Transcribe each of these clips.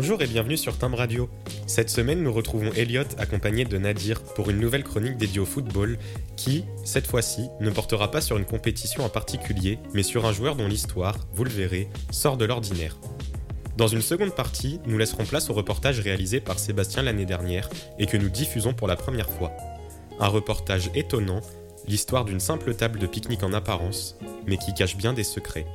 Bonjour et bienvenue sur Timbre Radio. Cette semaine, nous retrouvons Elliot accompagné de Nadir pour une nouvelle chronique dédiée au football qui, cette fois-ci, ne portera pas sur une compétition en particulier, mais sur un joueur dont l'histoire, vous le verrez, sort de l'ordinaire. Dans une seconde partie, nous laisserons place au reportage réalisé par Sébastien l'année dernière et que nous diffusons pour la première fois. Un reportage étonnant, l'histoire d'une simple table de pique-nique en apparence, mais qui cache bien des secrets.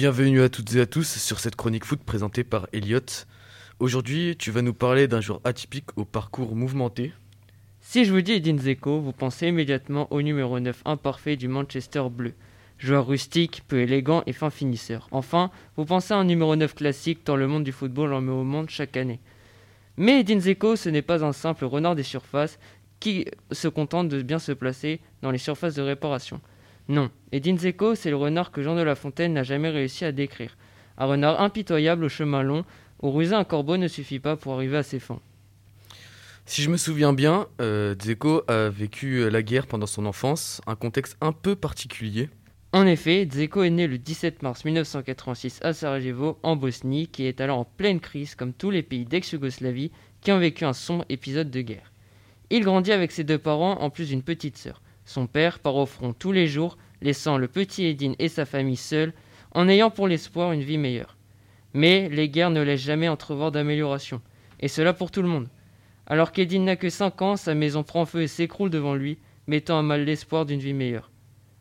Bienvenue à toutes et à tous sur cette chronique foot présentée par Elliot. Aujourd'hui, tu vas nous parler d'un joueur atypique au parcours mouvementé. Si je vous dis Edin vous pensez immédiatement au numéro 9 imparfait du Manchester Bleu. Joueur rustique, peu élégant et fin finisseur. Enfin, vous pensez à un numéro 9 classique tant le monde du football en met au monde chaque année. Mais Edin Zeko, ce n'est pas un simple renard des surfaces qui se contente de bien se placer dans les surfaces de réparation. Non, Edin Zeko, c'est le renard que Jean de La Fontaine n'a jamais réussi à décrire. Un renard impitoyable au chemin long, où ruser un corbeau ne suffit pas pour arriver à ses fins. Si je me souviens bien, euh, Dzeko a vécu la guerre pendant son enfance, un contexte un peu particulier. En effet, Dzeko est né le 17 mars 1986 à Sarajevo, en Bosnie, qui est alors en pleine crise comme tous les pays d'ex-Yougoslavie qui ont vécu un sombre épisode de guerre. Il grandit avec ses deux parents en plus d'une petite sœur. Son père part au front tous les jours, laissant le petit Edine et sa famille seuls, en ayant pour l'espoir une vie meilleure. Mais les guerres ne laissent jamais entrevoir d'amélioration, et cela pour tout le monde. Alors qu'Edine n'a que 5 ans, sa maison prend feu et s'écroule devant lui, mettant à mal l'espoir d'une vie meilleure.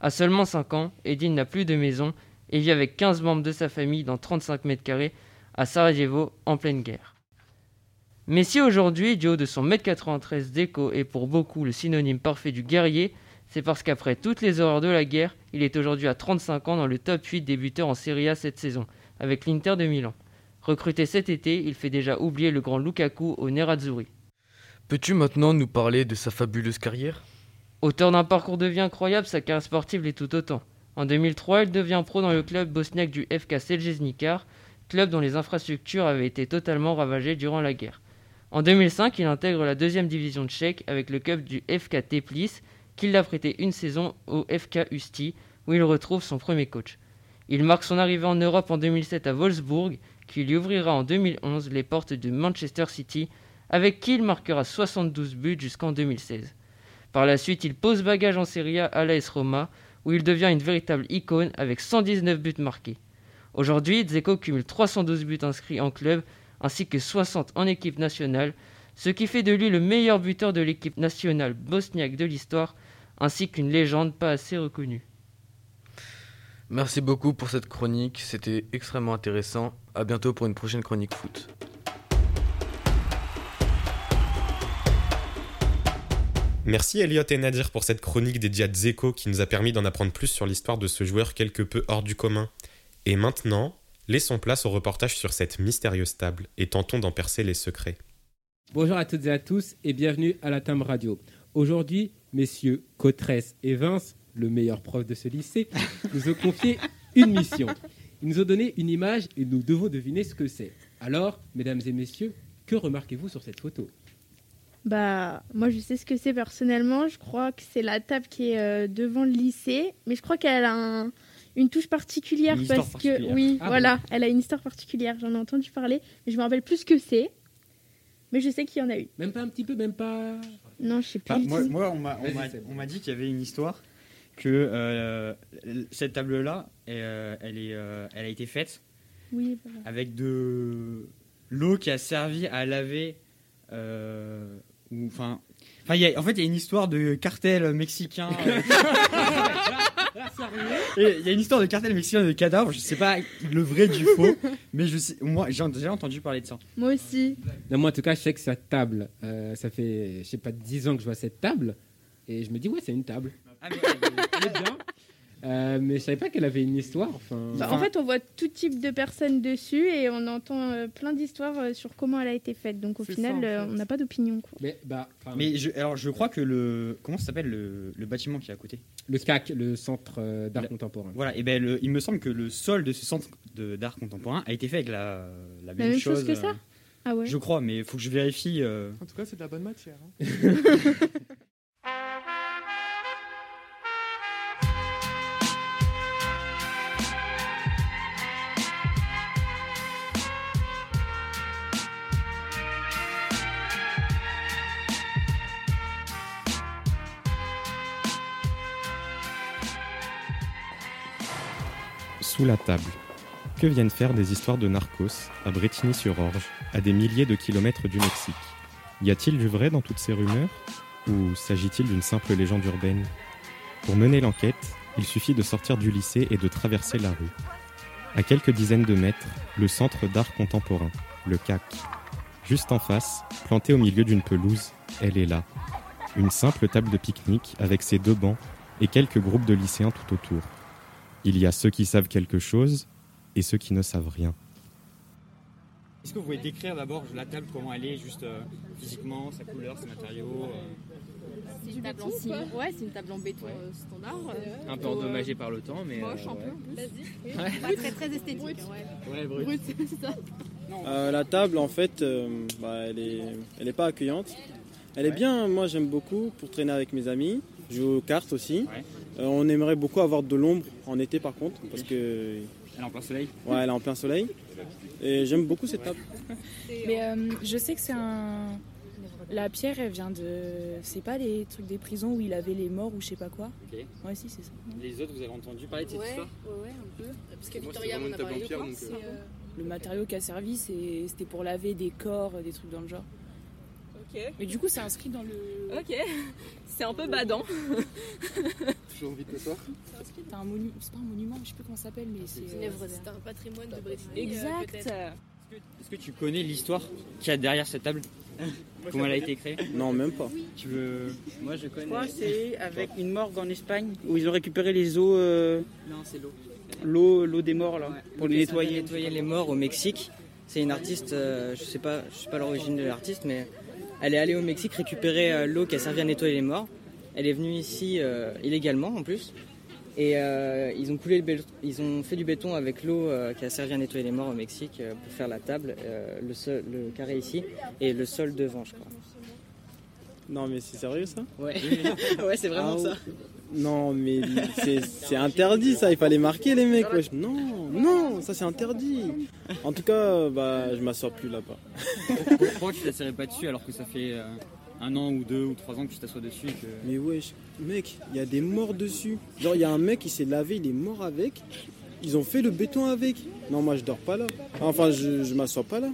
À seulement 5 ans, Edine n'a plus de maison et vit avec 15 membres de sa famille dans 35 mètres carrés à Sarajevo en pleine guerre. Mais si aujourd'hui, du haut de son mètre 93 d'écho est pour beaucoup le synonyme parfait du guerrier, c'est parce qu'après toutes les horreurs de la guerre, il est aujourd'hui à 35 ans dans le top 8 des buteurs en Serie A cette saison, avec l'Inter de Milan. Recruté cet été, il fait déjà oublier le grand Lukaku au Nerazzurri. Peux-tu maintenant nous parler de sa fabuleuse carrière? Auteur d'un parcours de vie incroyable, sa carrière sportive l'est tout autant. En 2003, il devient pro dans le club bosniaque du FK Seljesnikar, club dont les infrastructures avaient été totalement ravagées durant la guerre. En 2005, il intègre la deuxième division tchèque avec le club du FK Teplis, qu'il l'a prêté une saison au FK Usti, où il retrouve son premier coach. Il marque son arrivée en Europe en 2007 à Wolfsburg, qui lui ouvrira en 2011 les portes de Manchester City, avec qui il marquera 72 buts jusqu'en 2016. Par la suite, il pose bagage en Serie A à l'AS Roma, où il devient une véritable icône avec 119 buts marqués. Aujourd'hui, Zeko cumule 312 buts inscrits en club, ainsi que 60 en équipe nationale, ce qui fait de lui le meilleur buteur de l'équipe nationale bosniaque de l'histoire, ainsi qu'une légende pas assez reconnue. Merci beaucoup pour cette chronique, c'était extrêmement intéressant. À bientôt pour une prochaine chronique foot. Merci Elliot et Nadir pour cette chronique dédiée à Dzeko qui nous a permis d'en apprendre plus sur l'histoire de ce joueur quelque peu hors du commun. Et maintenant, laissons place au reportage sur cette mystérieuse table et tentons d'en percer les secrets. Bonjour à toutes et à tous et bienvenue à la Tame Radio. Aujourd'hui, messieurs Cotresse et Vince, le meilleur prof de ce lycée, nous ont confié une mission. Ils nous ont donné une image et nous devons deviner ce que c'est. Alors, mesdames et messieurs, que remarquez-vous sur cette photo? Bah, moi je sais ce que c'est personnellement. Je crois que c'est la table qui est euh, devant le lycée, mais je crois qu'elle a un- une touche particulière Une parce particulière. que oui, Ah voilà, elle a une histoire particulière. J'en ai entendu parler, mais je me rappelle plus ce que c'est. Mais je sais qu'il y en a eu. Même pas un petit peu, même pas. Non, je sais plus. Bah, du moi, tout. moi, on m'a- on Vas-y, m'a Seb. on m'a dit qu'il y avait une histoire que euh, cette table-là, euh, elle, est, euh, elle a été faite Oui, voilà. avec de l'eau qui a servi à laver. euh, ou- Enfin, en fait, il y a une histoire de cartel mexicain. Et Il y a une histoire de cartel mexicain de cadavres. Je sais pas le vrai du faux, mais je sais, moi, j'ai déjà entendu parler de ça. Moi aussi. Non, moi en tout cas, je sais que cette table, euh, ça fait, je sais pas, 10 ans que je vois cette table. Et je me dis, ouais, c'est une table. Ah, mais- Elle est bien. Euh, mais je savais pas qu'elle avait une histoire. Enfin, Bah, en fait, on voit tout type de personnes dessus et on entend euh, plein d'histoires euh, sur comment elle a été faite. Donc au final, ça, en euh, fait. on n'a pas d'opinion. quoi. mais, bah, mais je, alors, je crois que le comment ça s'appelle le, le bâtiment qui est à côté? Le SCAC, le Centre euh, d'art contemporain. Voilà, et ben le- il me semble que le sol de ce centre de- d'art contemporain a été fait avec la, la même, même chose que euh, ça Ah ouais. Je crois, mais il faut que je vérifie. euh. En tout cas, c'est de la bonne matière. hein. Sous la table. Que viennent faire des histoires de narcos à Bretigny-sur-Orge, à des milliers de kilomètres du Mexique? Y a-t-il du vrai dans toutes ces rumeurs? Ou s'agit-il d'une simple légende urbaine? Pour mener l'enquête, il suffit de sortir du lycée et de traverser la rue. À quelques dizaines de mètres, le Centre d'art contemporain, le CAC. Juste en face, plantée au milieu d'une pelouse, elle est là. Une simple table de pique-nique avec ses deux bancs et quelques groupes de lycéens tout autour. Il y a ceux qui savent quelque chose et ceux qui ne savent rien. Est-ce que vous pouvez décrire d'abord la table, comment elle est, juste euh, physiquement, sa couleur, ses matériaux euh, C'est une table en ciment. Ouais, c'est une table en béton euh, standard. euh, Un peu plutôt, endommagé par le temps, mais. Moche euh, un ouais. peu en plus. Pas très, très esthétique. Ouais. Ouais, brut. Brut, c'est ça. Euh, la table, en fait, euh, bah, elle est, elle est pas accueillante. Elle est bien, moi j'aime beaucoup pour traîner avec mes amis. Je joue aux cartes aussi. Euh, on aimerait beaucoup avoir de l'ombre en été par contre, parce que Elle est en plein soleil ouais, elle est en plein soleil. Et j'aime beaucoup cette table. Mais euh, je sais que c'est un. La pierre, elle vient de. C'est pas les trucs des prisons où il avait les morts ou je sais pas quoi Ok. Ouais, si, c'est ça. Les autres, vous avez entendu parler de cette Ouais, histoire ouais, ouais, un peu. Parce que Victoria m'en a une table en parlé. pierre, quoi. donc, C'est, euh, Le matériau qui a servi, c'est- c'était pour laver des corps, des trucs dans le genre. Ok. Mais du coup, c'est inscrit dans le. Ok. C'est un peu badant. Toujours envie de t'asseoir T'as un monument. C'est pas un monument, je sais plus comment ça s'appelle, mais c'est. C'est une euh. C'est un patrimoine de Bretigny. Exact Est-ce que tu connais l'histoire qu'il y a derrière cette table Comment elle a été créée Non, même pas. Tu veux. Moi je crois que c'est avec une morgue en Espagne où ils ont récupéré les eaux, euh, Non, c'est l'eau. l'eau, l'eau des morts là, pour les nettoyer. nettoyer. nettoyer les morts au Mexique. C'est une artiste, euh, je sais pas, je sais pas l'origine de l'artiste, mais elle est allée au Mexique récupérer euh, l'eau qui a servi à nettoyer les morts. Elle est venue ici euh, illégalement en plus. Et euh, ils ont fait du béton avec l'eau qui a servi à nettoyer les morts au Mexique pour faire la table, le carré ici et le sol devant, je crois. Non, mais c'est sérieux ça Ouais, ouais c'est vraiment Ah, ça. Non, mais c'est interdit ça, il fallait marquer les mecs. wesh. Non, non, ça c'est interdit. En tout cas, bah, je m'assois plus là-bas. Pourquoi tu t'asserais pas dessus alors que ça fait euh, un an ou deux ou trois ans que tu t'assois dessus et que... Mais wesh, mec, il y a des morts dessus. Genre, il y a un mec qui s'est lavé, il est mort avec. Ils ont fait le béton avec. Non, moi je dors pas là. Enfin, je, je m'assois pas là.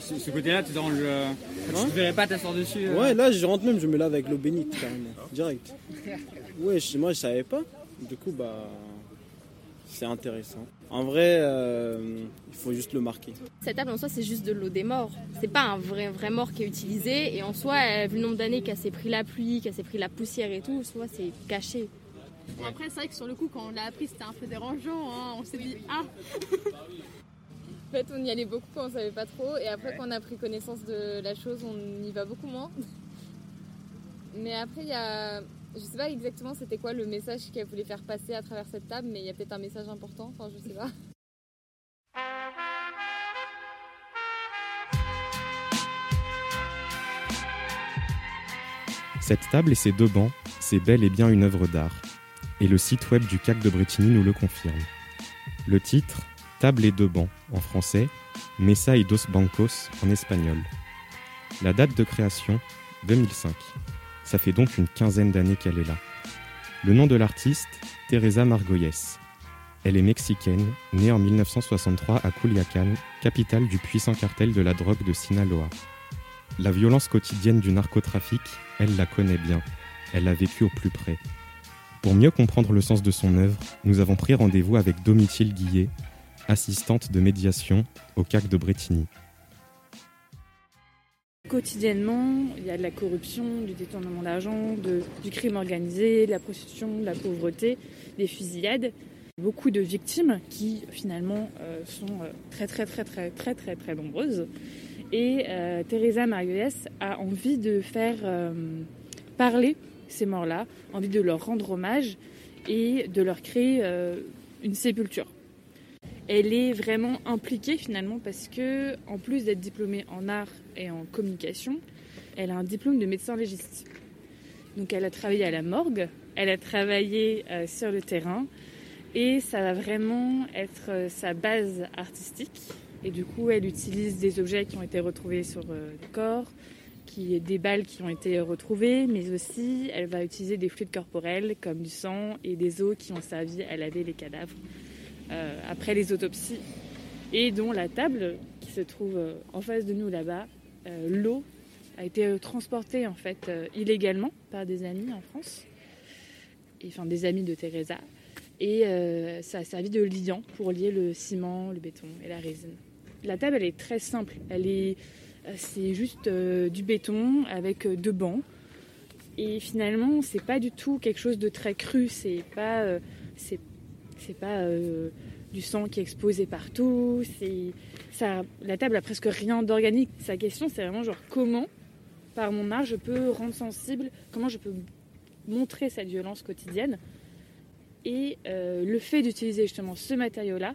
Ce, ce côté-là, tu t'arranges. euh, Hein tu ne verrais pas t'asseoir dessus euh, Ouais, là je rentre même, je me lave avec l'eau bénite carrément, direct. Wesh, moi je savais pas. Du coup, bah. C'est intéressant. En vrai, euh, il faut juste le marquer. Cette table en soi, c'est juste de l'eau des morts. C'est pas un vrai, vrai mort qui est utilisé. Et en soi, vu le nombre d'années qu'elle s'est pris la pluie, qu'elle s'est pris la poussière et tout, soit c'est caché. Bon, après, c'est vrai que sur le coup, quand on l'a appris, c'était un peu dérangeant. hein. On s'est dit, ah, fait, on y allait beaucoup quand on savait pas trop, et après, quand on a pris connaissance de la chose, on y va beaucoup moins. Mais après, il y a. Je sais pas exactement c'était quoi le message qu'elle voulait faire passer à travers cette table, mais il y a peut-être un message important, enfin, je sais pas. Cette table et ces deux bancs, c'est bel et bien une œuvre d'art. Et le site web du CAC de Bretigny nous le confirme. Le titre, Table et deux bancs en français, Mesa y dos bancos en espagnol. La date de création, 2005. Ça fait donc une quinzaine d'années qu'elle est là. Le nom de l'artiste, Teresa Margolles. Elle est mexicaine, née en 1963 à Culiacán, capitale du puissant cartel de la drogue de Sinaloa. La violence quotidienne du narcotrafic, elle la connaît bien. Elle l'a vécu au plus près. Pour mieux comprendre le sens de son œuvre, nous avons pris rendez-vous avec Domitille Guillet, assistante de médiation au CAC de Bretigny. Quotidiennement, il y a de la corruption, du détournement d'argent, du crime organisé, de la prostitution, de la pauvreté, des fusillades. Beaucoup de victimes qui finalement euh, sont euh, très très très très très très nombreuses. Et euh, Teresa Margulies a envie de faire parler ces morts-là, envie de leur rendre hommage et de leur créer une sépulture. Elle est vraiment impliquée finalement parce que, en plus d'être diplômée en art et en communication, elle a un diplôme de médecin légiste. Donc elle a travaillé à la morgue, elle a travaillé euh, sur le terrain et ça va vraiment être euh, sa base artistique. Et du coup, elle utilise des objets qui ont été retrouvés sur euh, le corps, qui, des balles qui ont été retrouvées, mais aussi elle va utiliser des fluides corporels comme du sang et des os qui ont servi à laver les cadavres euh, après les autopsies et dont la table qui se trouve euh, en face de nous là-bas, euh, l'eau a été transportée en fait illégalement par des amis en France, et, enfin des amis de Teresa, et ça a servi de liant pour lier le ciment, le béton et la résine. La table elle est très simple, elle est, c'est juste du béton avec deux bancs. Et finalement, c'est pas du tout quelque chose de très cru. C'est pas, c'est, c'est pas euh, du sang qui est exposé partout. C'est, ça, la table a presque rien d'organique. Sa question, c'est vraiment genre comment, par mon art, je peux rendre sensible, comment je peux montrer cette violence quotidienne. Et euh, le fait d'utiliser justement ce matériau-là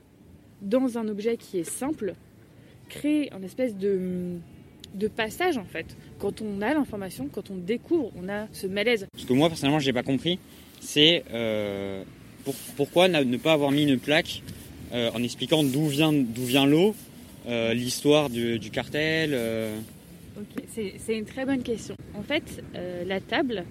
dans un objet qui est simple crée une espèce de, de passage en fait. Quand on a l'information, quand on découvre, on a ce malaise. Ce que moi personnellement j'ai pas compris, c'est euh, pour- pourquoi ne pas avoir mis une plaque euh, en expliquant d'où vient, d'où vient l'eau, euh, l'histoire du, du cartel. euh. Ok, c'est c'est une très bonne question. En fait, la table,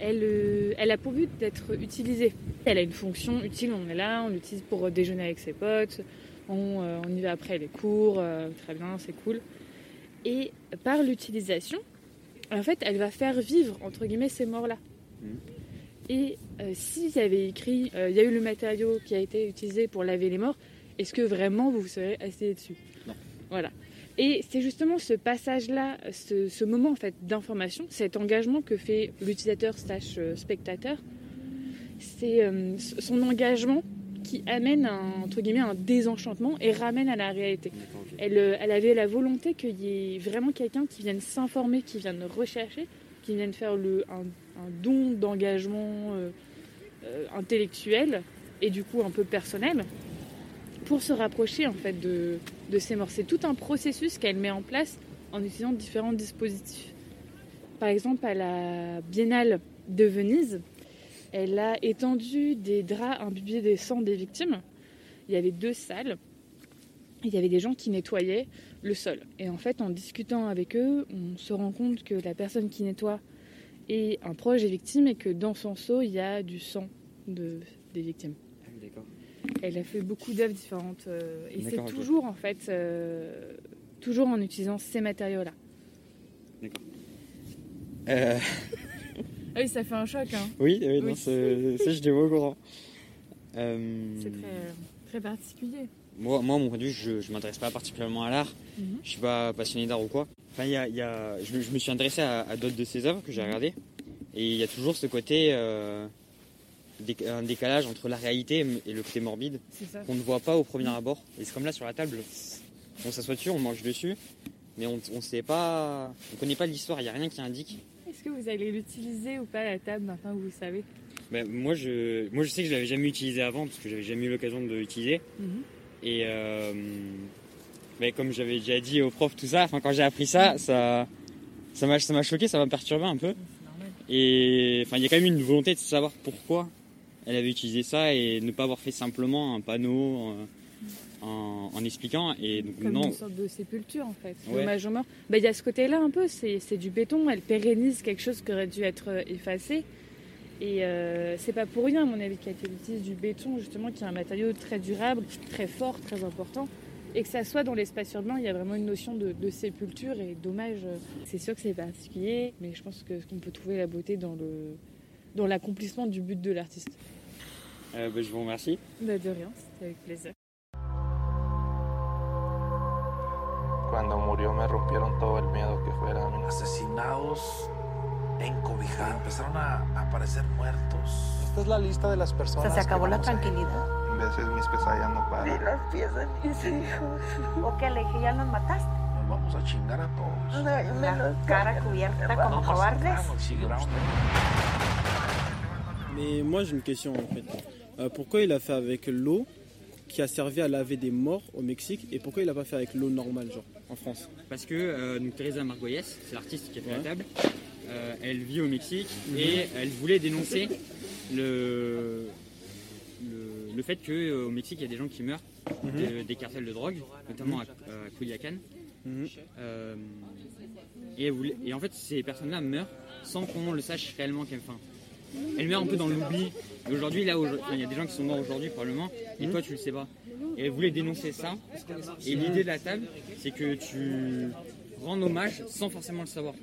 elle, elle a pour but d'être utilisée. Elle a une fonction utile, on est là, on l'utilise pour déjeuner avec ses potes, on, on y va après les cours, très bien, c'est cool. Et par l'utilisation, en fait, elle va faire vivre, entre guillemets, ces morts-là. Et euh, s'il y avait écrit, euh, il y a eu le matériau qui a été utilisé pour laver les morts, est-ce que vraiment vous vous serez assis dessus? Non. Voilà. Et c'est justement ce passage-là, ce, ce moment en fait d'information, cet engagement que fait l'utilisateur slash euh, spectateur, c'est euh, son engagement qui amène un, entre guillemets un désenchantement et ramène à la réalité. Elle, elle avait la volonté qu'il y ait vraiment quelqu'un qui vienne s'informer, qui vienne rechercher, qui vienne faire un don d'engagement euh, euh, intellectuel et du coup un peu personnel pour se rapprocher en fait de, de ces morts. C'est tout un processus qu'elle met en place en utilisant différents dispositifs. Par exemple, à la Biennale de Venise, elle a étendu des draps imbibés des sangs des victimes. Il y avait deux salles. Il y avait des gens qui nettoyaient le sol. Et en fait, en discutant avec eux, on se rend compte que la personne qui nettoie est un proche des victimes et que dans son seau, il y a du sang de, des victimes. D'accord. Elle a fait beaucoup d'œuvres différentes euh, et c'est D'accord, toujours en fait euh, toujours en utilisant ces matériaux-là. Euh, Ah oui, ça fait un choc. Hein. oui, oui, non, Oui. c'est- ça je l'ai au courant. Euh, C'est très, très particulier. Moi, moi, mon point de vue, je ne m'intéresse pas particulièrement à l'art. Mhm. Je suis pas passionné d'art ou quoi. Enfin, y a, y a- je, me- je me suis intéressé à, à d'autres de ses œuvres que j'ai regardées. Et il y a toujours ce côté, euh, déc- un décalage entre la réalité et le côté morbide C'est ça. qu'on ne voit pas au premier abord. Et c'est comme là sur la table. On s'assoit dessus, on mange dessus, mais on ne sait pas, on connaît pas l'histoire. Il n'y a rien qui indique. Est-ce que vous allez l'utiliser ou pas à la table maintenant que vous savez? Ben, moi, je, moi, je sais que je l'avais jamais utilisé avant parce que j'avais jamais eu l'occasion de l'utiliser. Mhm. Et euh, comme j'avais déjà dit au prof tout ça, enfin quand j'ai appris ça, ça, m'a, ça m'a choqué, ça m'a perturbé un peu. Et enfin, il y a quand même une volonté de savoir pourquoi elle avait utilisé ça et ne pas avoir fait simplement un panneau euh, en, en expliquant. Et donc Comme non. une sorte de sépulture en fait. Ouais. Hommage aux morts. Bah, Il y a ce côté-là un peu, c'est du béton, elle pérennise quelque chose qui aurait dû être effacé. Et euh, c'est pas pour rien, à mon avis, qu'elle utilise du béton, justement, qui est un matériau très durable, très fort, très important. Et que ça soit dans l'espace urbain, il y a vraiment une notion de, de sépulture et d'hommage. C'est sûr que c'est particulier, mais je pense que- qu'on peut trouver la beauté dans le dans l'accomplissement du but de l'artiste. Euh, ben, je vous remercie. Bah, de rien, c'était avec plaisir. Cuando murió me rompieron todo el miedo que fuera asesinados, encobijados, empezaron a aparecer muertos. Esta es la lista de las personas. O sea, se acabó que la vamos a tranquilidad. En veces mis pesadillas no paran. Y las piezas de mis hijos. ¿O qué le dije? ¿Ya los mataste? Nos vamos a chingar a todos. La cara cubierta como cobardes. Mais moi j'ai une question en fait. Euh, pourquoi il a fait avec l'eau qui a servi à laver des morts au Mexique et pourquoi il a pas fait avec l'eau normale genre en France? Parce que euh, donc, Teresa Margoyes, c'est l'artiste qui a fait la Ouais. table, euh, elle vit au Mexique Mhm. et elle voulait dénoncer le, le, le fait qu'au Mexique, il y a des gens qui meurent Mhm. de- des cartels de drogue, notamment à, à Culiacan. Euh, et, en fait, ces personnes-là meurent sans qu'on le sache réellement. qu'elles- Enfin, elle met un peu dans l'oubli. Aujourd'hui, là, il y a des gens qui sont morts aujourd'hui probablement, et Mhm. toi tu le sais pas. Et elle voulait dénoncer ça. Et l'idée de la table, c'est que tu rends hommage sans forcément le savoir.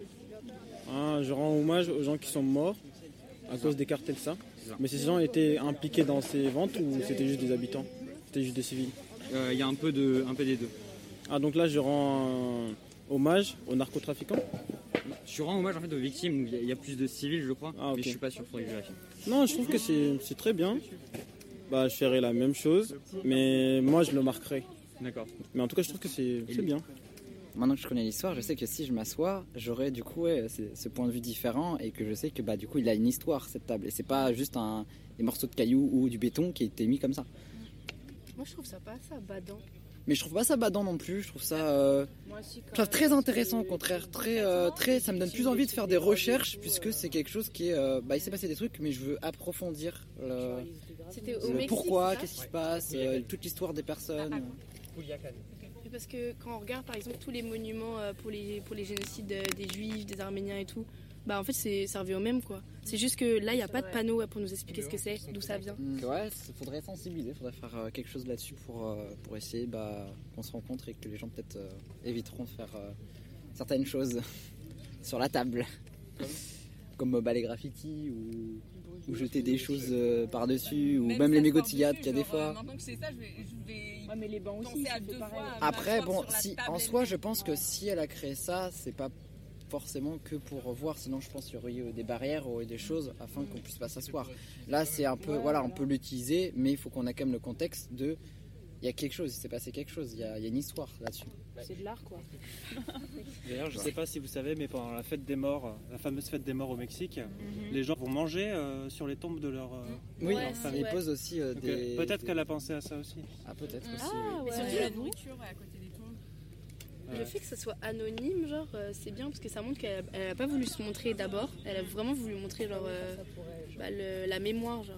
Ah, je rends hommage aux gens qui sont morts à cause des cartels, ça. Mais ces gens étaient impliqués dans ces ventes ou c'était juste des habitants? C'était juste des civils? Euh, Il y a un peu, de, un peu des deux. Ah, donc là, je rends euh, hommage aux narcotrafiquants? Je rends hommage en fait aux victimes, il y a- il y, a plus de civils je crois, Ah, ok. mais je suis pas sûr, faudrait que je vérifie. Non, je trouve que c'est très bien. Bah, je ferai la même chose, mais moi, je le marquerai. D'accord. Mais en tout cas, je trouve que c'est bien. Maintenant que je connais l'histoire, je sais que si je m'assois, j'aurai du coup ouais, ce- ce point de vue différent et que je sais que bah du coup il a une histoire cette table. Et c'est pas juste un des morceaux de cailloux ou du béton qui a été mis comme ça. Moi, je trouve ça pas ça badant. Mais je trouve pas ça badant non plus, je trouve ça euh, Moi aussi, je trouve très intéressant au contraire, très euh, très ça me donne plus envie de faire des recherches puisque c'est quelque chose qui est euh, bah il s'est passé des trucs mais je veux approfondir le, pourquoi, qu'est-ce qui se passe, euh, toute l'histoire des personnes. Mais Parce que quand on regarde par exemple tous les monuments euh, pour les, pour les génocides euh, des juifs, des arméniens et tout, bah en fait c'est ça revient au même quoi. C'est juste que là il n'y a pas de panneau pour nous expliquer ce que c'est, d'où ça vient. Ouais, il faudrait sensibiliser, il faudrait faire euh, quelque chose là-dessus pour, pour essayer bah, qu'on se rencontre et que les gens peut-être euh, éviteront de faire euh, certaines choses sur la table. Comme euh, bah, les graffitis ou, ou jeter des choses euh, par-dessus ou même les mégots de cigarettes qu'il y a des fois. Maintenant que c'est ça, je vais, je vais Ouais, mais les bancs aussi, penser à ça deux fois. à Après, bon, si, en soi, je pense que si elle a créé ça, c'est pas forcément que pour voir, sinon je pense qu'il y aurait eu des barrières ou des choses afin qu'on puisse pas s'asseoir. Là, c'est un peu, voilà, on peut l'utiliser, mais il faut qu'on ait quand même le contexte de, il y a quelque chose, il s'est passé quelque chose, il y a, il y a une histoire là-dessus. C'est de l'art quoi. D'ailleurs, je ne sais pas si vous savez, mais pendant la fête des morts, euh, la fameuse fête des morts au Mexique, les gens vont manger euh, sur les tombes de leur, euh, Oui, famille. ils posent aussi euh, des. Peut-être qu'elle a pensé à ça aussi. Ah, peut-être aussi. Ah, oui. ouais. surtout la nourriture à côté des tombes. Le fait que ça soit anonyme, genre, euh, c'est bien parce que ça montre qu'elle elle a pas voulu se montrer d'abord, elle a vraiment voulu montrer genre euh, bah, le- la mémoire genre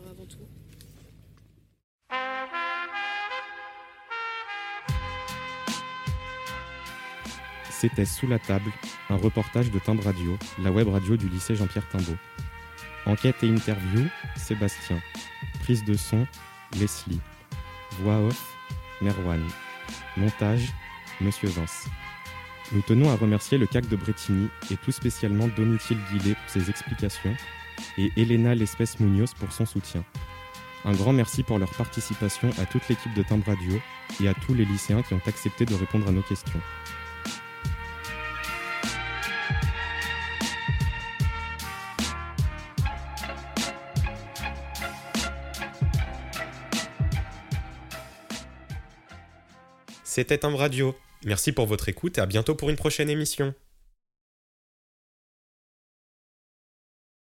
C'était Sous la table, un reportage de Timbre Radio, la web radio du lycée Jean-Pierre Timbaud. Enquête et interview, Sébastien. Prise de son, Leslie. Voix off, Merwan. Montage, Monsieur Vince. Nous tenons à remercier le CAC de Bretigny et tout spécialement Domitil Guillet pour ses explications et Elena Lespès Munoz pour son soutien. Un grand merci pour leur participation à toute l'équipe de Timbre Radio et à tous les lycéens qui ont accepté de répondre à nos questions. C'était Timbre Radio. Merci pour votre écoute et à bientôt pour une prochaine émission.